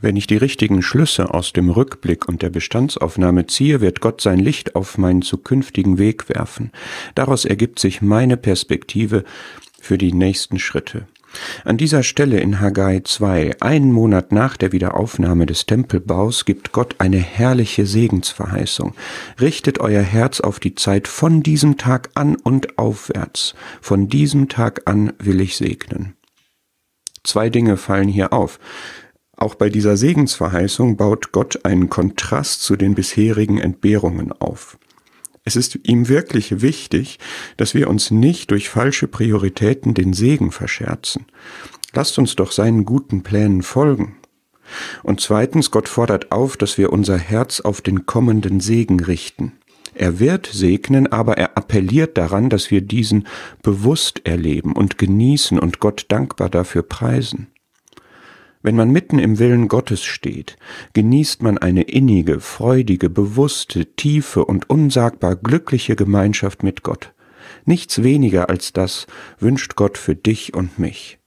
Wenn ich die richtigen Schlüsse aus dem Rückblick und der Bestandsaufnahme ziehe, wird Gott sein Licht auf meinen zukünftigen Weg werfen. Daraus ergibt sich meine Perspektive für die nächsten Schritte. An dieser Stelle in Haggai 2, einen Monat nach der Wiederaufnahme des Tempelbaus, gibt Gott eine herrliche Segensverheißung. Richtet euer Herz auf die Zeit von diesem Tag an und aufwärts. Von diesem Tag an will ich segnen. Zwei Dinge fallen hier auf. Auch bei dieser Segensverheißung baut Gott einen Kontrast zu den bisherigen Entbehrungen auf. Es ist ihm wirklich wichtig, dass wir uns nicht durch falsche Prioritäten den Segen verscherzen. Lasst uns doch seinen guten Plänen folgen. Und zweitens, Gott fordert auf, dass wir unser Herz auf den kommenden Segen richten. Er wird segnen, aber er appelliert daran, dass wir diesen bewusst erleben und genießen und Gott dankbar dafür preisen. Wenn man mitten im Willen Gottes steht, genießt man eine innige, freudige, bewusste, tiefe und unsagbar glückliche Gemeinschaft mit Gott. Nichts weniger als das wünscht Gott für dich und mich.